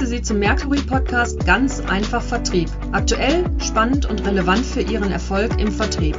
begrüße Sie zum Mercury Podcast Ganz einfach Vertrieb. Aktuell, spannend und relevant für Ihren Erfolg im Vertrieb.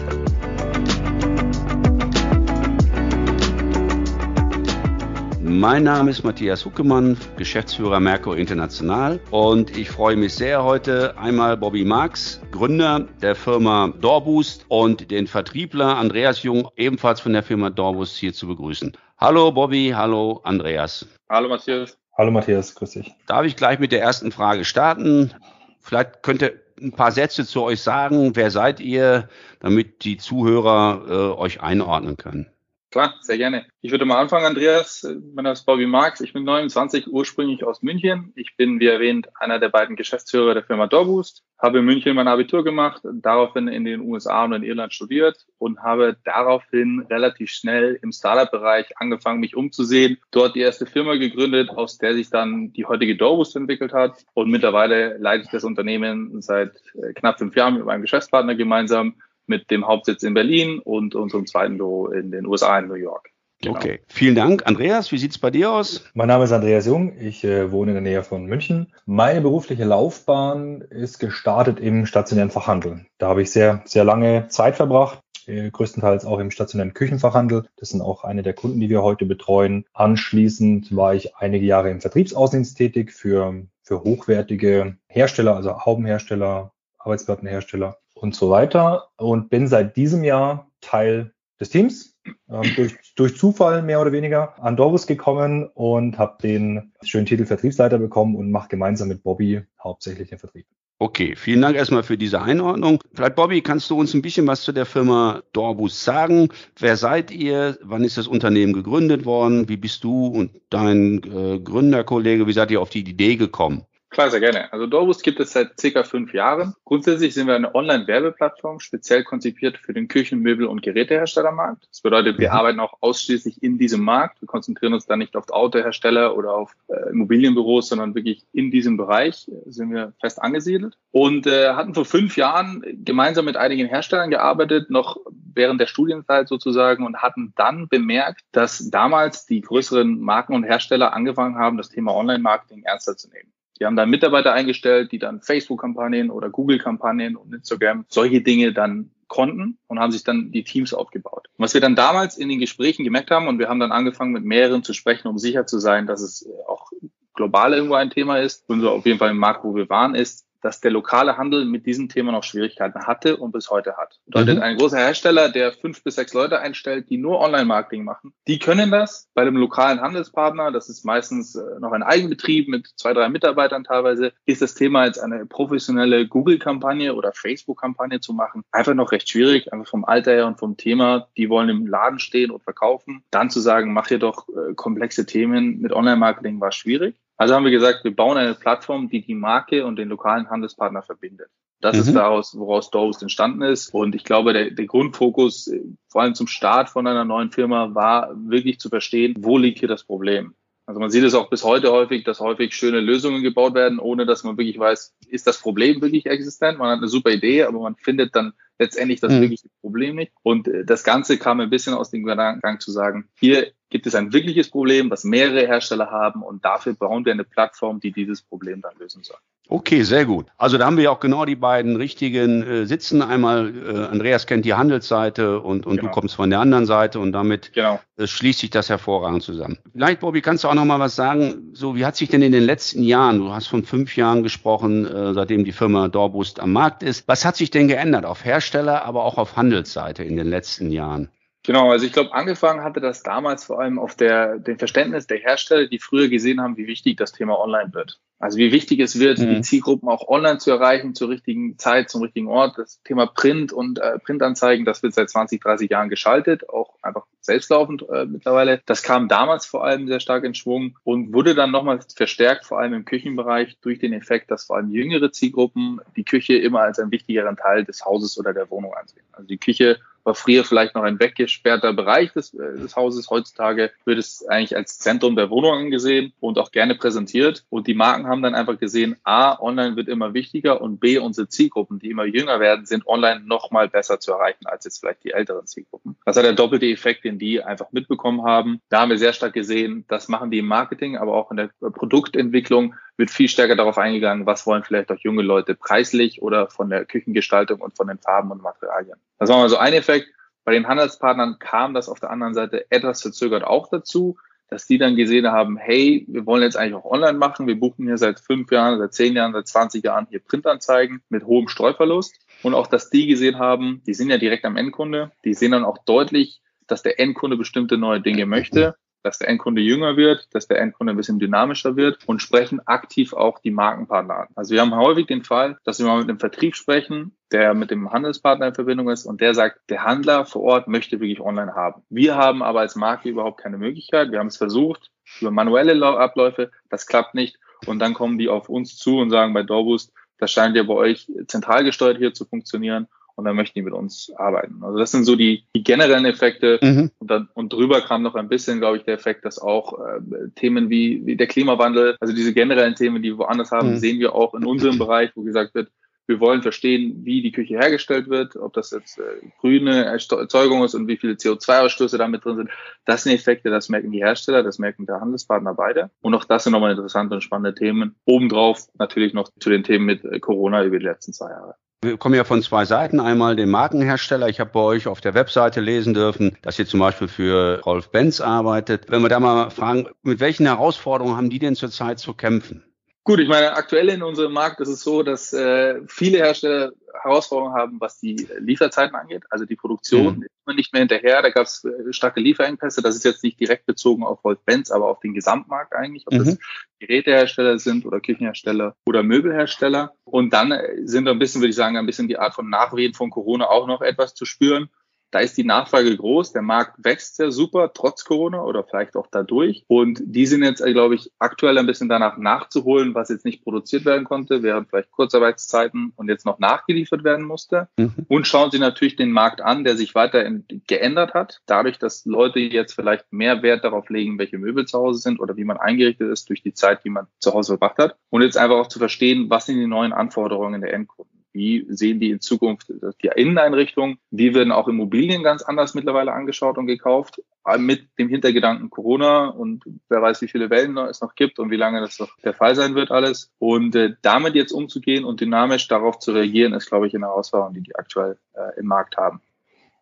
Mein Name ist Matthias Huckemann, Geschäftsführer Merkur International und ich freue mich sehr heute einmal Bobby Marx, Gründer der Firma Doorboost und den Vertriebler Andreas Jung, ebenfalls von der Firma Doorboost hier zu begrüßen. Hallo Bobby, hallo Andreas. Hallo Matthias. Hallo Matthias, grüß dich. Darf ich gleich mit der ersten Frage starten? Vielleicht könnt ihr ein paar Sätze zu euch sagen. Wer seid ihr, damit die Zuhörer äh, euch einordnen können? Klar, sehr gerne. Ich würde mal anfangen, Andreas. Mein Name ist Bobby Marx. Ich bin 29, ursprünglich aus München. Ich bin, wie erwähnt, einer der beiden Geschäftsführer der Firma Doorboost. Habe in München mein Abitur gemacht, daraufhin in den USA und in Irland studiert und habe daraufhin relativ schnell im Startup-Bereich angefangen, mich umzusehen. Dort die erste Firma gegründet, aus der sich dann die heutige Doorboost entwickelt hat. Und mittlerweile leite ich das Unternehmen seit äh, knapp fünf Jahren mit meinem Geschäftspartner gemeinsam mit dem Hauptsitz in Berlin und unserem zweiten Büro in den USA in New York. Genau. Okay, vielen Dank. Andreas, wie sieht's bei dir aus? Mein Name ist Andreas Jung, ich äh, wohne in der Nähe von München. Meine berufliche Laufbahn ist gestartet im stationären Fachhandel. Da habe ich sehr, sehr lange Zeit verbracht, äh, größtenteils auch im stationären Küchenfachhandel. Das sind auch eine der Kunden, die wir heute betreuen. Anschließend war ich einige Jahre im Vertriebsaußendienst tätig für, für hochwertige Hersteller, also Haubenhersteller, Arbeitsplattenhersteller und so weiter und bin seit diesem Jahr Teil des Teams. Ähm, durch, durch Zufall mehr oder weniger an Dorbus gekommen und habe den schönen Titel Vertriebsleiter bekommen und mache gemeinsam mit Bobby hauptsächlich den Vertrieb. Okay, vielen Dank erstmal für diese Einordnung. Vielleicht, Bobby, kannst du uns ein bisschen was zu der Firma Dorbus sagen? Wer seid ihr? Wann ist das Unternehmen gegründet worden? Wie bist du und dein äh, Gründerkollege, wie seid ihr auf die Idee gekommen? Klar, sehr gerne. Also Dorbus gibt es seit circa fünf Jahren. Grundsätzlich sind wir eine Online-Werbeplattform, speziell konzipiert für den Küchen-, Möbel- und Geräteherstellermarkt. Das bedeutet, wir mhm. arbeiten auch ausschließlich in diesem Markt. Wir konzentrieren uns da nicht auf Autohersteller oder auf äh, Immobilienbüros, sondern wirklich in diesem Bereich sind wir fest angesiedelt und äh, hatten vor fünf Jahren gemeinsam mit einigen Herstellern gearbeitet, noch während der Studienzeit sozusagen und hatten dann bemerkt, dass damals die größeren Marken und Hersteller angefangen haben, das Thema Online-Marketing ernster zu nehmen. Die haben dann Mitarbeiter eingestellt, die dann Facebook-Kampagnen oder Google-Kampagnen und Instagram solche Dinge dann konnten und haben sich dann die Teams aufgebaut. Und was wir dann damals in den Gesprächen gemerkt haben, und wir haben dann angefangen mit mehreren zu sprechen, um sicher zu sein, dass es auch global irgendwo ein Thema ist, und so auf jeden Fall im Markt, wo wir waren, ist, dass der lokale Handel mit diesem Thema noch Schwierigkeiten hatte und bis heute hat. Bedeutet, mhm. ein großer Hersteller, der fünf bis sechs Leute einstellt, die nur Online-Marketing machen, die können das. Bei dem lokalen Handelspartner, das ist meistens äh, noch ein Eigenbetrieb mit zwei, drei Mitarbeitern teilweise, ist das Thema jetzt eine professionelle Google-Kampagne oder Facebook-Kampagne zu machen, einfach noch recht schwierig, einfach vom Alter her und vom Thema. Die wollen im Laden stehen und verkaufen. Dann zu sagen, mach hier doch äh, komplexe Themen mit Online-Marketing war schwierig. Also haben wir gesagt, wir bauen eine Plattform, die die Marke und den lokalen Handelspartner verbindet. Das mhm. ist daraus, woraus Doros entstanden ist. Und ich glaube, der, der Grundfokus, äh, vor allem zum Start von einer neuen Firma, war wirklich zu verstehen, wo liegt hier das Problem. Also man sieht es auch bis heute häufig, dass häufig schöne Lösungen gebaut werden, ohne dass man wirklich weiß, ist das Problem wirklich existent? Man hat eine super Idee, aber man findet dann letztendlich das mhm. wirkliche Problem nicht. Und äh, das Ganze kam ein bisschen aus dem Gedankengang zu sagen, hier gibt es ein wirkliches Problem, was mehrere Hersteller haben und dafür bauen wir eine Plattform, die dieses Problem dann lösen soll. Okay, sehr gut. Also da haben wir ja auch genau die beiden richtigen äh, Sitzen. Einmal äh, Andreas kennt die Handelsseite und, und genau. du kommst von der anderen Seite und damit genau. äh, schließt sich das hervorragend zusammen. Vielleicht, Bobby, kannst du auch noch mal was sagen? So, wie hat sich denn in den letzten Jahren, du hast von fünf Jahren gesprochen, äh, seitdem die Firma Dorbust am Markt ist, was hat sich denn geändert auf Hersteller, aber auch auf Handelsseite in den letzten Jahren? Genau, also ich glaube, angefangen hatte das damals vor allem auf der, dem Verständnis der Hersteller, die früher gesehen haben, wie wichtig das Thema Online wird. Also wie wichtig es wird, mhm. die Zielgruppen auch online zu erreichen, zur richtigen Zeit, zum richtigen Ort. Das Thema Print und äh, Printanzeigen, das wird seit 20, 30 Jahren geschaltet, auch einfach selbstlaufend äh, mittlerweile. Das kam damals vor allem sehr stark in Schwung und wurde dann nochmal verstärkt, vor allem im Küchenbereich, durch den Effekt, dass vor allem jüngere Zielgruppen die Küche immer als einen wichtigeren Teil des Hauses oder der Wohnung ansehen. Also die Küche war früher vielleicht noch ein weggesperrter Bereich des, äh, des Hauses. Heutzutage wird es eigentlich als Zentrum der Wohnung angesehen und auch gerne präsentiert. Und die Marken haben dann einfach gesehen, A, online wird immer wichtiger und B, unsere Zielgruppen, die immer jünger werden, sind online noch mal besser zu erreichen als jetzt vielleicht die älteren Zielgruppen. Das hat der doppelte Effekt, den die einfach mitbekommen haben. Da haben wir sehr stark gesehen, das machen die im Marketing, aber auch in der Produktentwicklung wird viel stärker darauf eingegangen, was wollen vielleicht auch junge Leute preislich oder von der Küchengestaltung und von den Farben und Materialien. Das war mal so ein Effekt. Bei den Handelspartnern kam das auf der anderen Seite etwas verzögert auch dazu, dass die dann gesehen haben, hey, wir wollen jetzt eigentlich auch online machen. Wir buchen hier seit fünf Jahren, seit zehn Jahren, seit 20 Jahren hier Printanzeigen mit hohem Streuverlust. Und auch, dass die gesehen haben, die sind ja direkt am Endkunde, die sehen dann auch deutlich, dass der Endkunde bestimmte neue Dinge möchte dass der Endkunde jünger wird, dass der Endkunde ein bisschen dynamischer wird und sprechen aktiv auch die Markenpartner an. Also wir haben häufig den Fall, dass wir mal mit einem Vertrieb sprechen, der mit dem Handelspartner in Verbindung ist und der sagt, der Handler vor Ort möchte wirklich online haben. Wir haben aber als Marke überhaupt keine Möglichkeit. Wir haben es versucht über manuelle Abläufe, das klappt nicht. Und dann kommen die auf uns zu und sagen bei Dorboost, das scheint ja bei euch zentral gesteuert hier zu funktionieren und dann möchten die mit uns arbeiten. Also das sind so die, die generellen Effekte mhm. und, dann, und drüber kam noch ein bisschen, glaube ich, der Effekt, dass auch äh, Themen wie, wie der Klimawandel, also diese generellen Themen, die wir woanders haben, mhm. sehen wir auch in unserem Bereich, wo gesagt wird, wir wollen verstehen, wie die Küche hergestellt wird, ob das jetzt äh, grüne Erzeugung ist und wie viele CO2-Ausstöße damit drin sind. Das sind Effekte, das merken die Hersteller, das merken der Handelspartner beide. Und auch das sind nochmal interessante und spannende Themen. Obendrauf natürlich noch zu den Themen mit äh, Corona über die letzten zwei Jahre. Wir kommen ja von zwei Seiten. Einmal den Markenhersteller. Ich habe bei euch auf der Webseite lesen dürfen, dass ihr zum Beispiel für Rolf Benz arbeitet. Wenn wir da mal fragen, mit welchen Herausforderungen haben die denn zurzeit zu kämpfen? Gut, ich meine, aktuell in unserem Markt ist es so, dass äh, viele Hersteller Herausforderungen haben, was die Lieferzeiten angeht. Also die Produktion mhm. ist man nicht mehr hinterher. Da gab es äh, starke Lieferengpässe. Das ist jetzt nicht direkt bezogen auf Wolf-Benz, aber auf den Gesamtmarkt eigentlich, ob mhm. das Gerätehersteller sind oder Küchenhersteller oder Möbelhersteller. Und dann äh, sind wir ein bisschen, würde ich sagen, ein bisschen die Art von Nachwehen von Corona auch noch etwas zu spüren. Da ist die Nachfrage groß, der Markt wächst sehr super, trotz Corona oder vielleicht auch dadurch. Und die sind jetzt, äh, glaube ich, aktuell ein bisschen danach nachzuholen, was jetzt nicht produziert werden konnte, während vielleicht Kurzarbeitszeiten und jetzt noch nachgeliefert werden musste. Mhm. Und schauen Sie natürlich den Markt an, der sich weiter geändert hat, dadurch, dass Leute jetzt vielleicht mehr Wert darauf legen, welche Möbel zu Hause sind oder wie man eingerichtet ist durch die Zeit, die man zu Hause verbracht hat. Und jetzt einfach auch zu verstehen, was sind die neuen Anforderungen der Endkunden. Wie sehen die in Zukunft die Inneneinrichtung? Wie werden auch Immobilien ganz anders mittlerweile angeschaut und gekauft? Mit dem Hintergedanken Corona und wer weiß, wie viele Wellen es noch gibt und wie lange das noch der Fall sein wird alles. Und äh, damit jetzt umzugehen und dynamisch darauf zu reagieren, ist, glaube ich, eine Herausforderung, die die aktuell äh, im Markt haben.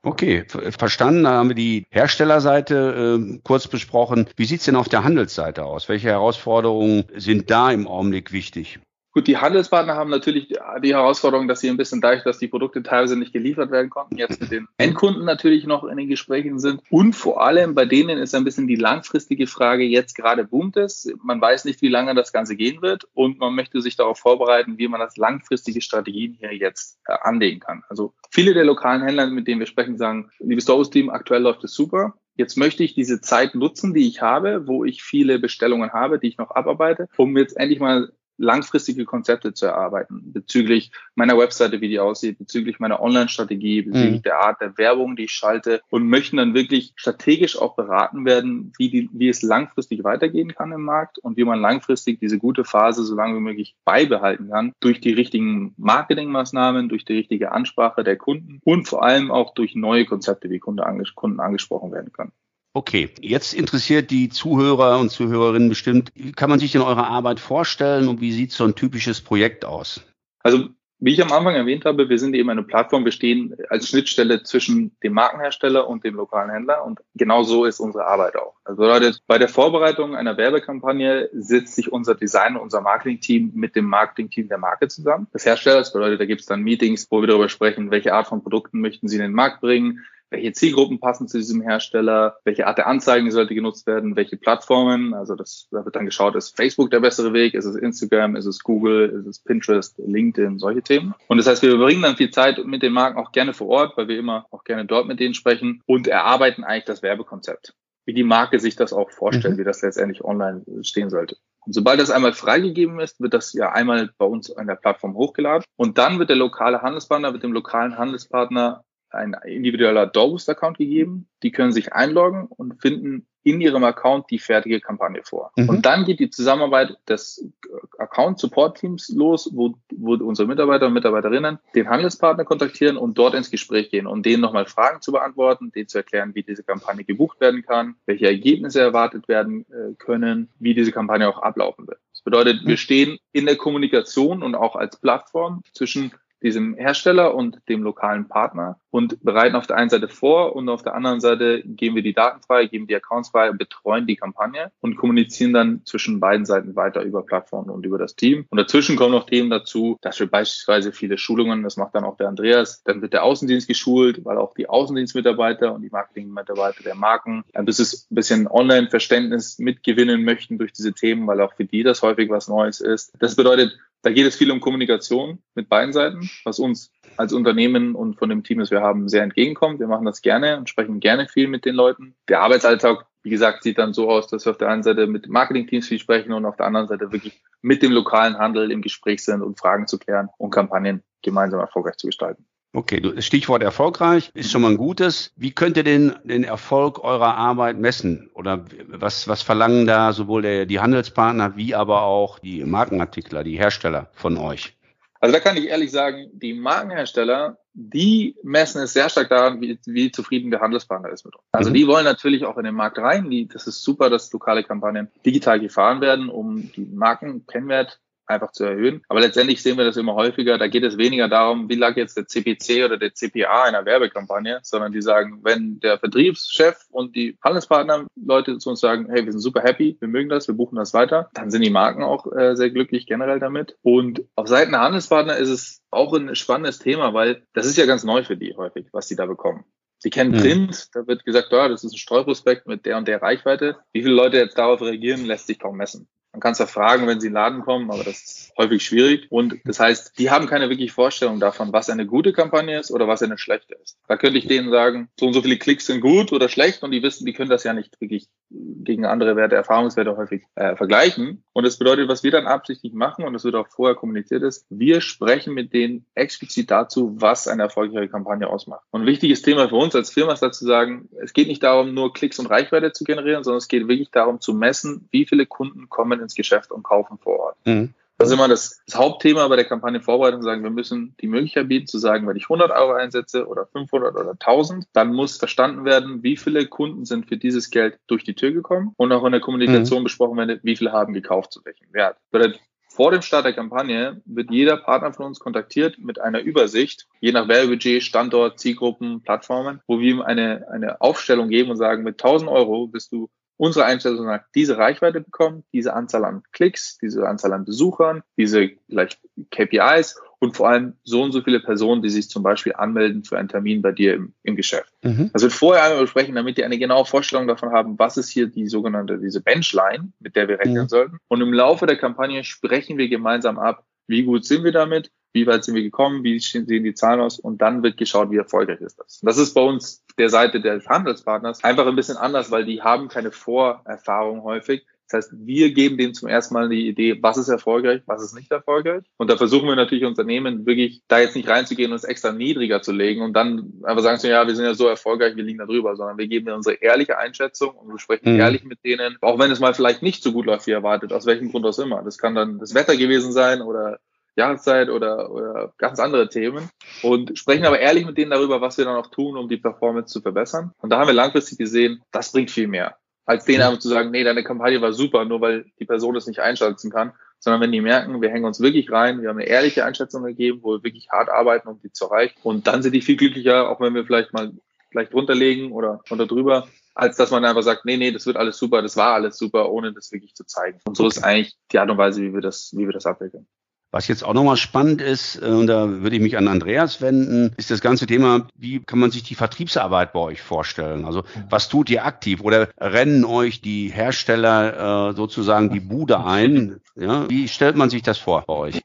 Okay, verstanden. Da haben wir die Herstellerseite äh, kurz besprochen. Wie sieht's denn auf der Handelsseite aus? Welche Herausforderungen sind da im Augenblick wichtig? Gut, die Handelspartner haben natürlich die Herausforderung, dass sie ein bisschen dadurch, dass die Produkte teilweise nicht geliefert werden konnten, jetzt mit den Endkunden natürlich noch in den Gesprächen sind. Und vor allem bei denen ist ein bisschen die langfristige Frage, jetzt gerade boomt es. Man weiß nicht, wie lange das Ganze gehen wird und man möchte sich darauf vorbereiten, wie man das langfristige Strategien hier jetzt äh, anlegen kann. Also viele der lokalen Händler, mit denen wir sprechen, sagen, liebes Doris-Team, aktuell läuft es super. Jetzt möchte ich diese Zeit nutzen, die ich habe, wo ich viele Bestellungen habe, die ich noch abarbeite, um jetzt endlich mal langfristige Konzepte zu erarbeiten bezüglich meiner Webseite, wie die aussieht, bezüglich meiner Online-Strategie, bezüglich mhm. der Art der Werbung, die ich schalte und möchten dann wirklich strategisch auch beraten werden, wie, die, wie es langfristig weitergehen kann im Markt und wie man langfristig diese gute Phase so lange wie möglich beibehalten kann durch die richtigen Marketingmaßnahmen, durch die richtige Ansprache der Kunden und vor allem auch durch neue Konzepte, wie Kunden, anges Kunden angesprochen werden können. Okay, jetzt interessiert die Zuhörer und Zuhörerinnen bestimmt, wie kann man sich denn eure Arbeit vorstellen und wie sieht so ein typisches Projekt aus? Also wie ich am Anfang erwähnt habe, wir sind eben eine Plattform, wir stehen als Schnittstelle zwischen dem Markenhersteller und dem lokalen Händler und genau so ist unsere Arbeit auch. Also bedeutet, bei der Vorbereitung einer Werbekampagne sitzt sich unser Design und unser Marketingteam mit dem Marketingteam der Marke zusammen. Das Hersteller, das bedeutet, da gibt es dann Meetings, wo wir darüber sprechen, welche Art von Produkten möchten sie in den Markt bringen, welche Zielgruppen passen zu diesem Hersteller, welche Art der Anzeigen sollte genutzt werden, welche Plattformen. Also das, da wird dann geschaut, ist Facebook der bessere Weg, ist es Instagram, ist es Google, ist es Pinterest, LinkedIn, solche Themen. Und das heißt, wir verbringen dann viel Zeit mit den Marken auch gerne vor Ort, weil wir immer auch gerne dort mit denen sprechen und erarbeiten eigentlich das Werbekonzept wie die Marke sich das auch vorstellt, mhm. wie das letztendlich online stehen sollte. Und sobald das einmal freigegeben ist, wird das ja einmal bei uns an der Plattform hochgeladen und dann wird der lokale Handelspartner mit dem lokalen Handelspartner ein individueller Dorboost-Account gegeben. Die können sich einloggen und finden in ihrem Account die fertige Kampagne vor. Mhm. Und dann geht die Zusammenarbeit des Account-Support-Teams los, wo, wo unsere Mitarbeiter und Mitarbeiterinnen den Handelspartner kontaktieren und dort ins Gespräch gehen und denen nochmal Fragen zu beantworten, denen zu erklären, wie diese Kampagne gebucht werden kann, welche Ergebnisse erwartet werden äh, können, wie diese Kampagne auch ablaufen wird. Das bedeutet, wir stehen in der Kommunikation und auch als Plattform zwischen diesem Hersteller und dem lokalen Partner und bereiten auf der einen Seite vor und auf der anderen Seite geben wir die Daten frei, geben die Accounts frei, betreuen die Kampagne und kommunizieren dann zwischen beiden Seiten weiter über Plattformen und über das Team. Und dazwischen kommen noch Themen dazu, dass wir beispielsweise viele Schulungen, das macht dann auch der Andreas, dann wird der Außendienst geschult, weil auch die Außendienstmitarbeiter und die Marketingmitarbeiter der Marken ein bisschen Online-Verständnis mitgewinnen möchten durch diese Themen, weil auch für die das häufig was Neues ist. Das bedeutet, da geht es viel um Kommunikation mit beiden Seiten, was uns als Unternehmen und von dem Team, das wir haben, sehr entgegenkommt. Wir machen das gerne und sprechen gerne viel mit den Leuten. Der Arbeitsalltag, wie gesagt, sieht dann so aus, dass wir auf der einen Seite mit Marketingteams viel sprechen und auf der anderen Seite wirklich mit dem lokalen Handel im Gespräch sind, um Fragen zu klären und Kampagnen gemeinsam erfolgreich zu gestalten. Okay, Stichwort erfolgreich ist schon mal ein gutes. Wie könnt ihr den, den Erfolg eurer Arbeit messen? Oder was, was verlangen da sowohl der, die Handelspartner wie aber auch die Markenartikler, die Hersteller von euch? Also da kann ich ehrlich sagen, die Markenhersteller, die messen es sehr stark daran, wie, wie zufrieden der Handelspartner ist mit uns. Also mhm. die wollen natürlich auch in den Markt rein. Die, das ist super, dass lokale Kampagnen digital gefahren werden, um die Markenkennwert einfach zu erhöhen. Aber letztendlich sehen wir das immer häufiger. Da geht es weniger darum, wie lag jetzt der CPC oder der CPA einer Werbekampagne, sondern die sagen, wenn der Vertriebschef und die Handelspartner Leute zu uns sagen, hey, wir sind super happy, wir mögen das, wir buchen das weiter, dann sind die Marken auch äh, sehr glücklich generell damit. Und auf Seiten der Handelspartner ist es auch ein spannendes Thema, weil das ist ja ganz neu für die häufig, was die da bekommen. Sie kennen mhm. Print, da wird gesagt, ja, das ist ein Streuprospekt mit der und der Reichweite. Wie viele Leute jetzt darauf reagieren, lässt sich kaum messen. Man kann es ja fragen, wenn sie in den Laden kommen, aber das ist häufig schwierig. Und das heißt, die haben keine wirkliche Vorstellung davon, was eine gute Kampagne ist oder was eine schlechte ist. Da könnte ich denen sagen, so und so viele Klicks sind gut oder schlecht und die wissen, die können das ja nicht wirklich gegen andere Werte, Erfahrungswerte häufig äh, vergleichen. Und das bedeutet, was wir dann absichtlich machen, und das wird auch vorher kommuniziert ist, wir sprechen mit denen explizit dazu, was eine erfolgreiche Kampagne ausmacht. Und ein wichtiges Thema für uns als Firma ist dazu sagen, es geht nicht darum, nur Klicks und Reichweite zu generieren, sondern es geht wirklich darum zu messen, wie viele Kunden kommen ins Geschäft und kaufen vor Ort. Mhm. Das ist immer das, das Hauptthema bei der Kampagnenvorbereitung, sagen, wir müssen die Möglichkeit bieten zu sagen, wenn ich 100 Euro einsetze oder 500 oder 1000, dann muss verstanden werden, wie viele Kunden sind für dieses Geld durch die Tür gekommen und auch in der Kommunikation mhm. besprochen werden, wie viele haben gekauft zu welchem Wert. Vor dem Start der Kampagne wird jeder Partner von uns kontaktiert mit einer Übersicht, je nach Werbebudget, Standort, Zielgruppen, Plattformen, wo wir ihm eine, eine Aufstellung geben und sagen, mit 1000 Euro bist du unsere Einstellung sagt, diese Reichweite bekommen, diese Anzahl an Klicks, diese Anzahl an Besuchern, diese vielleicht KPIs und vor allem so und so viele Personen, die sich zum Beispiel anmelden für einen Termin bei dir im, im Geschäft. Mhm. Also vorher einmal besprechen, damit die eine genaue Vorstellung davon haben, was ist hier die sogenannte, diese Benchline, mit der wir rechnen mhm. sollten. Und im Laufe der Kampagne sprechen wir gemeinsam ab, wie gut sind wir damit, wie weit sind wir gekommen, wie sehen die Zahlen aus und dann wird geschaut, wie erfolgreich ist das. Das ist bei uns der Seite des Handelspartners einfach ein bisschen anders, weil die haben keine Vorerfahrung häufig. Das heißt, wir geben denen zum ersten Mal die Idee, was ist erfolgreich, was ist nicht erfolgreich. Und da versuchen wir natürlich Unternehmen wirklich da jetzt nicht reinzugehen und es extra niedriger zu legen und dann einfach sagen zu, ja, wir sind ja so erfolgreich, wir liegen da drüber, sondern wir geben unsere ehrliche Einschätzung und wir sprechen mhm. ehrlich mit denen, auch wenn es mal vielleicht nicht so gut läuft wie erwartet, aus welchem Grund auch immer. Das kann dann das Wetter gewesen sein oder Jahreszeit oder, oder ganz andere Themen und sprechen aber ehrlich mit denen darüber, was wir dann auch tun, um die Performance zu verbessern. Und da haben wir langfristig gesehen, das bringt viel mehr, als denen einfach zu sagen, nee, deine Kampagne war super, nur weil die Person es nicht einschätzen kann, sondern wenn die merken, wir hängen uns wirklich rein, wir haben eine ehrliche Einschätzung gegeben, wo wir wirklich hart arbeiten, um die zu erreichen. Und dann sind die viel glücklicher, auch wenn wir vielleicht mal vielleicht drunterlegen oder unter drüber, als dass man einfach sagt, nee, nee, das wird alles super, das war alles super, ohne das wirklich zu zeigen. Und so ist eigentlich die Art und Weise, wie wir das, wie wir das abwickeln. Was jetzt auch nochmal spannend ist, äh, und da würde ich mich an Andreas wenden, ist das ganze Thema, wie kann man sich die Vertriebsarbeit bei euch vorstellen? Also was tut ihr aktiv oder rennen euch die Hersteller äh, sozusagen die Bude ein? Ja? Wie stellt man sich das vor bei euch?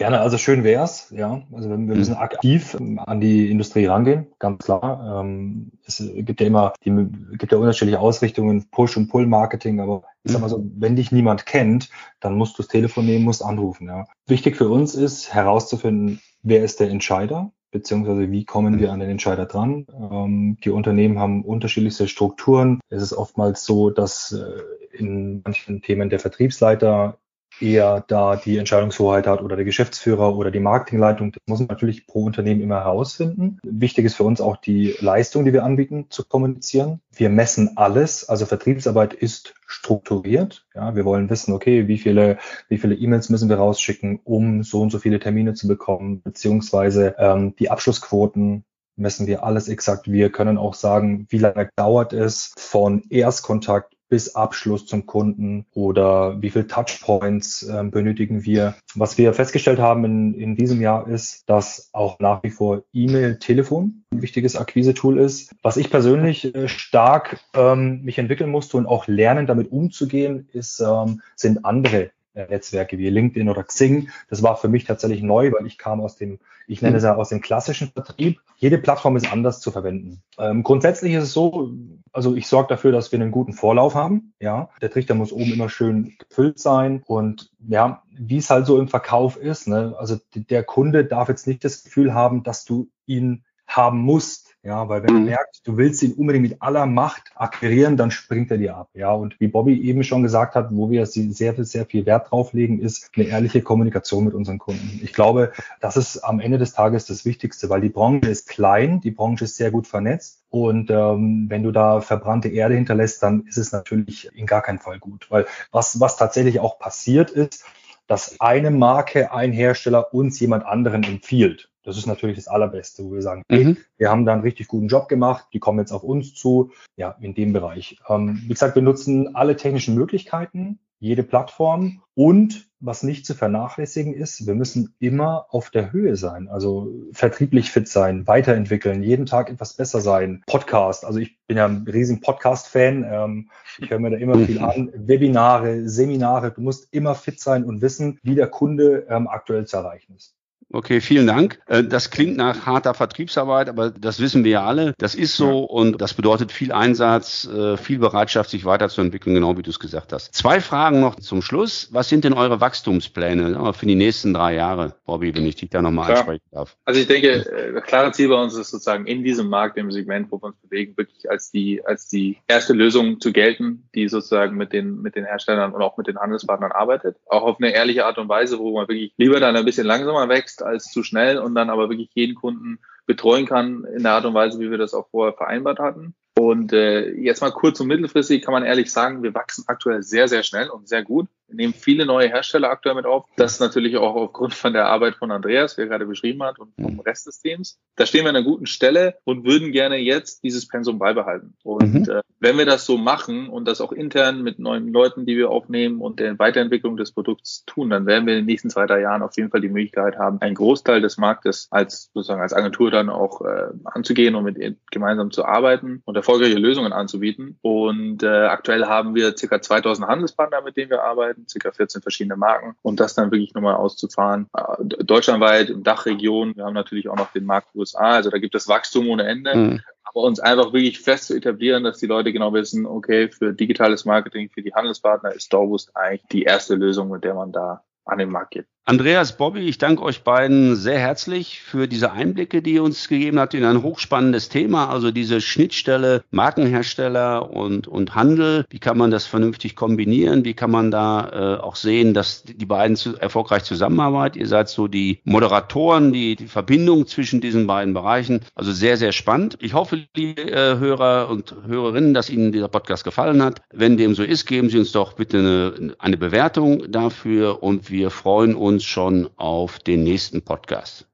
Gerne, also schön wär's, ja. Also wir, wir müssen mhm. aktiv an die Industrie rangehen, ganz klar. Ähm, es gibt ja immer, die gibt ja unterschiedliche Ausrichtungen, Push- und Pull-Marketing, aber ich sag mal so, wenn dich niemand kennt, dann musst du das Telefon nehmen, musst anrufen, ja. Wichtig für uns ist herauszufinden, wer ist der Entscheider, beziehungsweise wie kommen wir an den Entscheider dran. Ähm, die Unternehmen haben unterschiedlichste Strukturen. Es ist oftmals so, dass äh, in manchen Themen der Vertriebsleiter eher da die Entscheidungshoheit hat oder der Geschäftsführer oder die Marketingleitung. Das muss man natürlich pro Unternehmen immer herausfinden. Wichtig ist für uns auch die Leistung, die wir anbieten, zu kommunizieren. Wir messen alles. Also Vertriebsarbeit ist strukturiert. Ja, wir wollen wissen, okay, wie viele, wie viele E-Mails müssen wir rausschicken, um so und so viele Termine zu bekommen, beziehungsweise ähm, die Abschlussquoten messen wir alles exakt. Wir können auch sagen, wie lange dauert es von Erstkontakt bis Abschluss zum Kunden oder wie viel Touchpoints äh, benötigen wir. Was wir festgestellt haben in, in diesem Jahr ist, dass auch nach wie vor E-Mail, Telefon ein wichtiges Akquise-Tool ist. Was ich persönlich äh, stark ähm, mich entwickeln musste und auch lernen, damit umzugehen, ist, ähm, sind andere Netzwerke wie LinkedIn oder Xing. Das war für mich tatsächlich neu, weil ich kam aus dem, ich nenne es ja aus dem klassischen Vertrieb. Jede Plattform ist anders zu verwenden. Ähm, grundsätzlich ist es so, also ich sorge dafür, dass wir einen guten Vorlauf haben. Ja, der Trichter muss oben immer schön gefüllt sein und ja, wie es halt so im Verkauf ist. Ne? Also der Kunde darf jetzt nicht das Gefühl haben, dass du ihn haben musst. Ja, weil wenn mhm. er merkt, du willst ihn unbedingt mit aller Macht akquirieren, dann springt er dir ab. Ja, und wie Bobby eben schon gesagt hat, wo wir sehr, sehr viel Wert drauf legen, ist eine ehrliche Kommunikation mit unseren Kunden. Ich glaube, das ist am Ende des Tages das Wichtigste, weil die Branche ist klein, die Branche ist sehr gut vernetzt. Und ähm, wenn du da verbrannte Erde hinterlässt, dann ist es natürlich in gar keinem Fall gut. Weil was, was tatsächlich auch passiert ist, dass eine Marke, ein Hersteller uns jemand anderen empfiehlt. Das ist natürlich das Allerbeste, wo wir sagen, hey, mhm. wir haben da einen richtig guten Job gemacht, die kommen jetzt auf uns zu, ja, in dem Bereich. Ähm, wie gesagt, wir nutzen alle technischen Möglichkeiten, jede Plattform und was nicht zu vernachlässigen ist, wir müssen immer auf der Höhe sein, also vertrieblich fit sein, weiterentwickeln, jeden Tag etwas besser sein. Podcast, also ich bin ja ein riesen Podcast-Fan, ähm, ich höre mir da immer viel an. Webinare, Seminare, du musst immer fit sein und wissen, wie der Kunde ähm, aktuell zu erreichen ist. Okay, vielen Dank. Äh, das klingt nach harter Vertriebsarbeit, aber das wissen wir ja alle. Das ist so und das bedeutet viel Einsatz, äh, viel Bereitschaft, sich weiterzuentwickeln, genau wie du es gesagt hast. Zwei Fragen noch zum Schluss. Was sind denn eure Wachstumspläne für die nächsten drei Jahre, Bobby, wenn ich dich da nochmal ansprechen darf? Also ich denke, äh, das klare Ziel bei uns ist sozusagen in diesem Markt, im Segment, wo wir uns bewegen, wirklich als die, als die erste Lösung zu gelten, die sozusagen mit den, mit den Herstellern und auch mit den Handelspartnern arbeitet. Auch auf eine ehrliche Art und Weise, wo man wirklich lieber dann ein bisschen langsamer wächst, als zu schnell und dann aber wirklich jeden Kunden betreuen kann in der Art und Weise, wie wir das auch vorher vereinbart hatten. Und äh, jetzt mal kurz und mittelfristig kann man ehrlich sagen, wir wachsen aktuell sehr, sehr schnell und sehr gut. Wir nehmen viele neue Hersteller aktuell mit auf. Das natürlich auch aufgrund von der Arbeit von Andreas, wie er gerade beschrieben hat, und vom mhm. Rest des Teams. Da stehen wir an einer guten Stelle und würden gerne jetzt dieses Pensum beibehalten. Und mhm. äh, wenn wir das so machen und das auch intern mit neuen Leuten, die wir aufnehmen und der Weiterentwicklung des Produkts tun, dann werden wir in den nächsten zwei, drei Jahren auf jeden Fall die Möglichkeit haben, einen Großteil des Marktes als sozusagen als Agentur dann auch äh, anzugehen und mit gemeinsam zu arbeiten und erfolgreiche Lösungen anzubieten. Und äh, aktuell haben wir circa 2000 Handelspartner, mit denen wir arbeiten circa 14 verschiedene Marken und das dann wirklich nochmal auszufahren. Äh, deutschlandweit, im Dachregion, wir haben natürlich auch noch den Markt USA, also da gibt es Wachstum ohne Ende. Mhm. Aber uns einfach wirklich fest zu etablieren, dass die Leute genau wissen, okay, für digitales Marketing, für die Handelspartner ist Dorboost eigentlich die erste Lösung, mit der man da an den Markt geht. Andreas, Bobby, ich danke euch beiden sehr herzlich für diese Einblicke, die ihr uns gegeben habt in ein hochspannendes Thema, also diese Schnittstelle Markenhersteller und, und Handel. Wie kann man das vernünftig kombinieren? Wie kann man da äh, auch sehen, dass die beiden zu, erfolgreich zusammenarbeiten? Ihr seid so die Moderatoren, die, die Verbindung zwischen diesen beiden Bereichen. Also sehr, sehr spannend. Ich hoffe, liebe äh, Hörer und Hörerinnen, dass Ihnen dieser Podcast gefallen hat. Wenn dem so ist, geben Sie uns doch bitte eine, eine Bewertung dafür und wir freuen uns schon auf den nächsten Podcast.